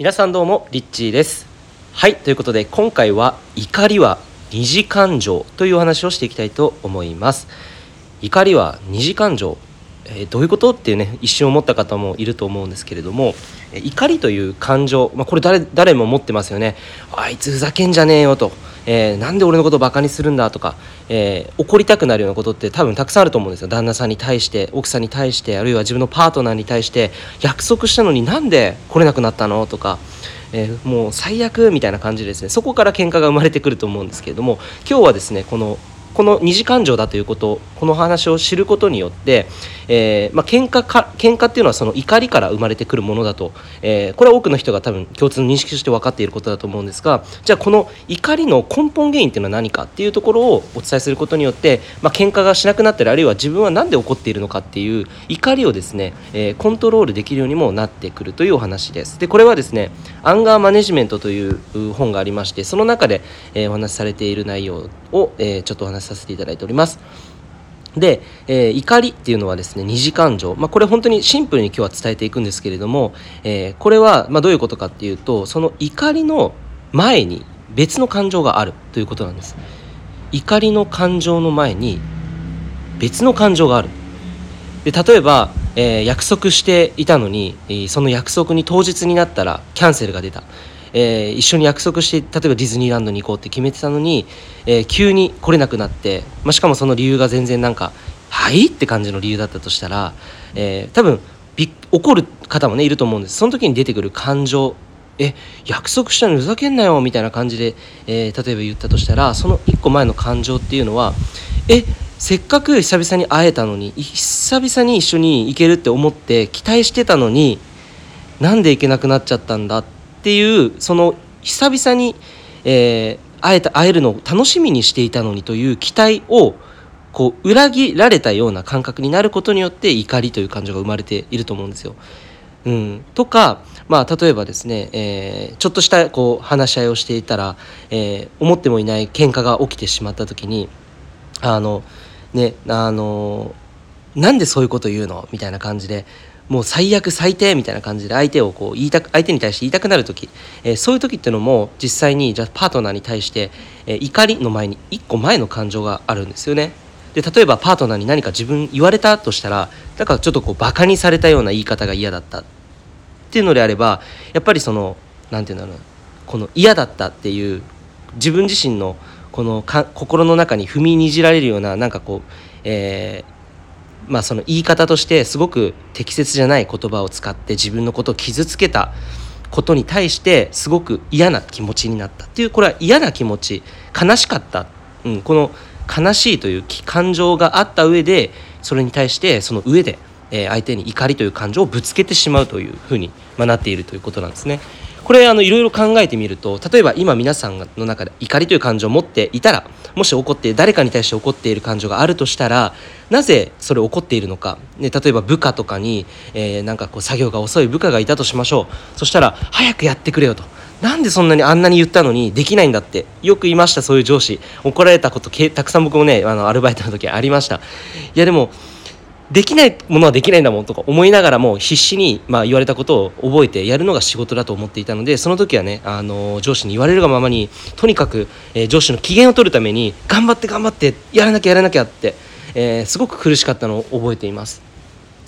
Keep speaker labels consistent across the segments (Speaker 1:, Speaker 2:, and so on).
Speaker 1: 皆さんどうもリッチーです。はいということで今回は怒りは二次感情というお話をしていきたいと思います。怒りは二次感情。えー、どういうことっていうね一瞬思った方もいると思うんですけれども、え、怒りという感情、まあ、これ誰誰も持ってますよね。あいつふざけんじゃねえよと、えー、なんで俺のことをバカにするんだとか、えー、怒りたくなるようなことって多分たくさんあると思うんですよ。旦那さんに対して奥さんに対してあるいは自分のパートナーに対して約束したのになんで来れなくなったのとかえー、もう最悪みたいな感じですね。そこから喧嘩が生まれてくると思うんですけれども今日はですねこのこの二次感情だということこの話を知ることによって、えーまあ喧嘩か喧嘩っていうのはその怒りから生まれてくるものだと、えー、これは多くの人が多分共通の認識として分かっていることだと思うんですがじゃあこの怒りの根本原因っていうのは何かっていうところをお伝えすることによって、まあ喧嘩がしなくなったりあるいは自分は何で怒っているのかっていう怒りをですね、えー、コントロールできるようにもなってくるというお話です。でこれはですねアンガーマネジメントという本がありましてその中で、えー、お話しされている内容を、えー、ちょっとお話しさせていただいております。で、えー、怒りっていうのはですね二次感情、まあ、これ本当にシンプルに今日は伝えていくんですけれども、えー、これはまあどういうことかっていうとその怒りの前に別の感情があるということなんです。怒りの感情の前に別の感情がある。で例えば、えー、約束していたのにその約束に当日になったらキャンセルが出た。えー、一緒に約束して例えばディズニーランドに行こうって決めてたのに、えー、急に来れなくなって、まあ、しかもその理由が全然なんか「はい?」って感じの理由だったとしたら、えー、多分び怒る方もねいると思うんですその時に出てくる感情え約束したのにふざけんなよみたいな感じで、えー、例えば言ったとしたらその1個前の感情っていうのはえせっかく久々に会えたのに久々に一緒に行けるって思って期待してたのになんで行けなくなっちゃったんだってっていうその久々に、えー、会えた会えるのを楽しみにしていたのにという期待をこう裏切られたような感覚になることによって怒りという感情が生まれていると思うんですよ。うん、とか、まあ、例えばですね、えー、ちょっとしたこう話し合いをしていたら、えー、思ってもいない喧嘩が起きてしまった時にあのねあのなんでそういうこと言うの？みたいな感じでもう最悪最低みたいな感じで相手をこう言いたく相手に対して言いたくなる時、えー、そういう時っていうのも実際にじゃパートナーに対して、えー、怒りの前に1個前の感情があるんですよね。で例えばパートナーに何か自分言われたとしたらだからちょっとこうバカにされたような言い方が嫌だったっていうのであればやっぱりその何て言うんだろうこの嫌だったっていう自分自身のこのか心の中に踏みにじられるようななんかこう、えー、まあ、その言い方としてすごく適切じゃない言葉を使って自分のことを傷つけたことに対してすごく嫌な気持ちになったっていうこれは嫌な気持ち悲しかった、うん、この悲しいという感情があった上でそれに対してその上で相手に怒りという感情をぶつけてしまうというふうになっているということなんですね。これあのいろいろ考えてみると例えば今皆さんの中で怒りという感情を持っていたらもし怒って誰かに対して怒っている感情があるとしたらなぜそれ起こっているのか、ね、例えば部下とかに、えー、なんかこう作業が遅い部下がいたとしましょう。そしたら早くやってくれよと。なんでそんなにあんなに言ったのにできないんだって。よく言いましたそういう上司。怒られたことたくさん僕もねあのアルバイトの時ありました。いやでもできないものはできないんだもんとか思いながらも必死に、まあ、言われたことを覚えてやるのが仕事だと思っていたのでその時はねあの上司に言われるがままにとにかく、え、上司の機嫌を取るために頑張って頑張ってやらなきゃやらなきゃって、え、すごく苦しかったのを覚えています。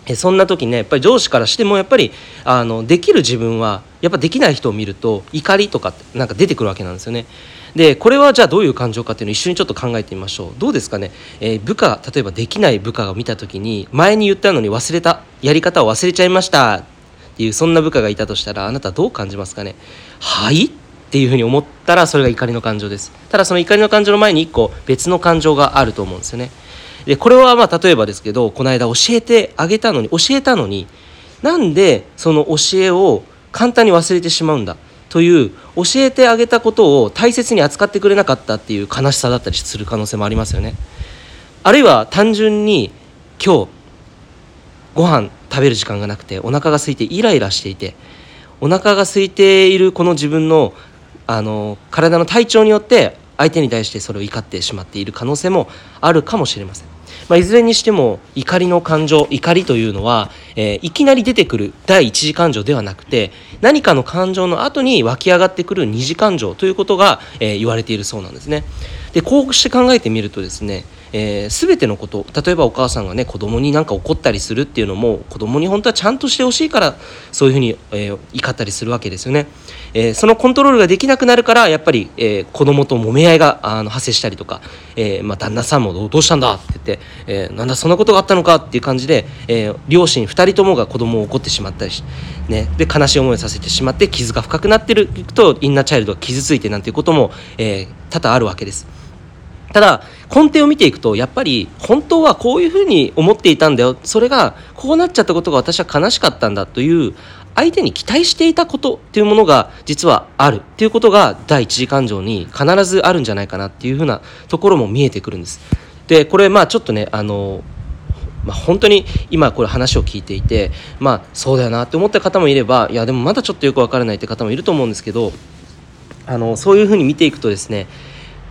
Speaker 1: えそんな時ねやっぱり上司からしてもやっぱりあのできる自分はやっぱできない人を見ると怒りとかなんか出てくるわけなんですよね。でこれはじゃあどういう感情かっていうのを一緒にちょっと考えてみましょう。どうですかね、えー、部下例えばできない部下が見た時に前に言ったのに忘れた。やり方を忘れちゃいました。っていうそんな部下がいたとしたらあなたどう感じますかね？はい？っていうふうに思ったらそれが怒りの感情です。ただその怒りの感情の前に1個別の感情があると思うんですよね。でこれはまあ例えばですけどこの間教えてあげたのに教えたのになんでその教えを簡単に忘れてしまうんだ？という教えてあげたことを大切に扱ってくれなかったっていう悲しさだったりする可能性もありますよね。あるいは単純に今日ご飯食べる時間がなくてお腹が空いてイライラしていてお腹が空いているこの自分のあの体の体調によって相手に対してそれを怒ってしまっている可能性もあるかもしれません。まあ、いずれにしても怒りの感情怒りというのは、えー、いきなり出てくる第一次感情ではなくて何かの感情の後に湧き上がってくる二次感情ということが、えー、言われているそうなんですね。でこうして考えてみるとですねえー、全てのこと例えばお母さんがね子供になんか怒ったりするっていうのも子供に本当はちゃんとしてほしいからそういうふうに、えー、怒ったりするわけですよね、えー、そのコントロールができなくなるからやっぱり、えー、子供と揉め合いがあの発生したりとか、えーまあ、旦那さんもどうしたんだって言って、えー、なんだそんなことがあったのかっていう感じで、えー、両親2人ともが子供を怒ってしまったりし、ね、で悲しい思いをさせてしまって傷が深くなってるとインナーチャイルドが傷ついてなんていうことも、えー、多々あるわけです。ただ根底を見ていくとやっぱり本当はこういうふうに思っていたんだよそれがこうなっちゃったことが私は悲しかったんだという相手に期待していたことっていうものが実はあるっていうことが第一次感情に必ずあるんじゃないかなっていうふうなところも見えてくるんです。でこれまあちょっとねあのまあ、本当に今これ話を聞いていてまあそうだよなって思った方もいればいやでもまだちょっとよくわからないって方もいると思うんですけどあのそういうふうに見ていくとですね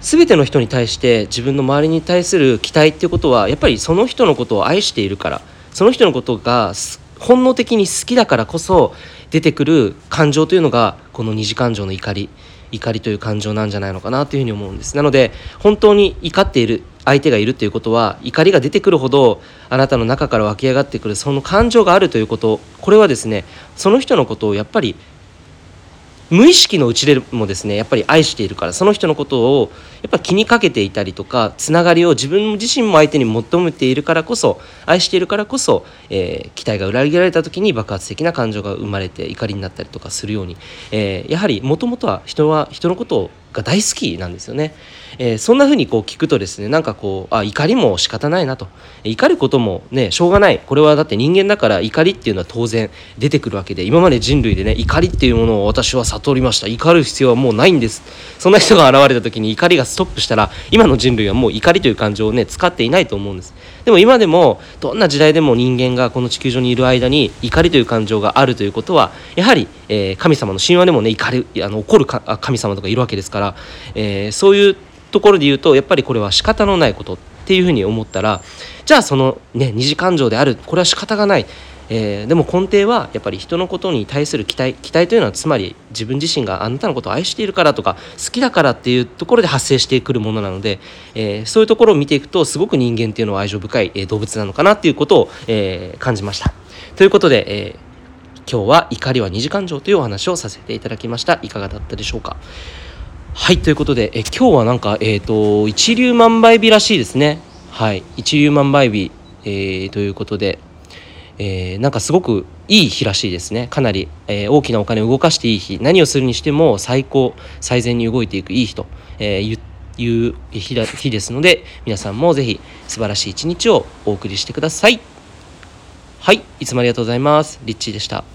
Speaker 1: 全ての人に対して自分の周りに対する期待っていうことはやっぱりその人のことを愛しているから。その人のことが本能的に好きだからこそ出てくる感情というのがこの二次感情の怒り。怒りという感情なんじゃないのかなというふうに思うんです。なので本当に怒っている相手がいるということは怒りが出てくるほどあなたの中から湧き上がってくるその感情があるということ。これはですねその人のことをやっぱり無意識のうちでもですねやっぱり愛しているからその人のことをやっぱ気にかけていたりとかつながりを自分自身も相手に求めているからこそ愛しているからこそ、えー、期待が裏切られた時に爆発的な感情が生まれて怒りになったりとかするように、えー、やはりもともとは人は人のことをが大好きなんですよね。えー、そんな風にこう聞くとですねなんかこうあ怒りも仕方ないなと。怒ることもねしょうがない。これはだって人間だから怒りっていうのは当然出てくるわけで今まで人類でね怒りっていうものを私は悟りました。怒る必要はもうないんです。そんな人が現れた時に怒りがストップしたら今の人類はもう怒りという感情をね使っていないと思うんです。でも今でもどんな時代でも人間がこの地球上にいる間に怒りという感情があるということはやはり、えー、神様の神話でもね怒りあの怒る神様とかいるわけですから、えー、そういうところで言うとやっぱりこれは仕方のないことっていうふうに思ったらじゃあそのね二次感情であるこれは仕方がない、えー、でも根底はやっぱり人のことに対する期待期待というのはつまり自分自身があなたのことを愛しているからとか好きだからっていうところで発生してくるものなので、えー、そういうところを見ていくとすごく人間っていうのは愛情深い、え動物なのかなっていうことを、えー、感じました。ということで、え今日は怒りは二次感情というお話をさせていただきました。いかがだったでしょうか？はいということでえ今日はなんか、えーと、一粒万倍日らしいですねはい一粒万倍日、えー、ということで、えー、なんかすごくいい日らしいですね。かなり、えー、大きなお金を動かしていい日。何をするにしても最高最善に動いていくいい日と、えー、いう日だ日ですので皆さんもぜひ素晴らしい一日をお送りしてください。はいいつもありがとうございます。リッチーでした。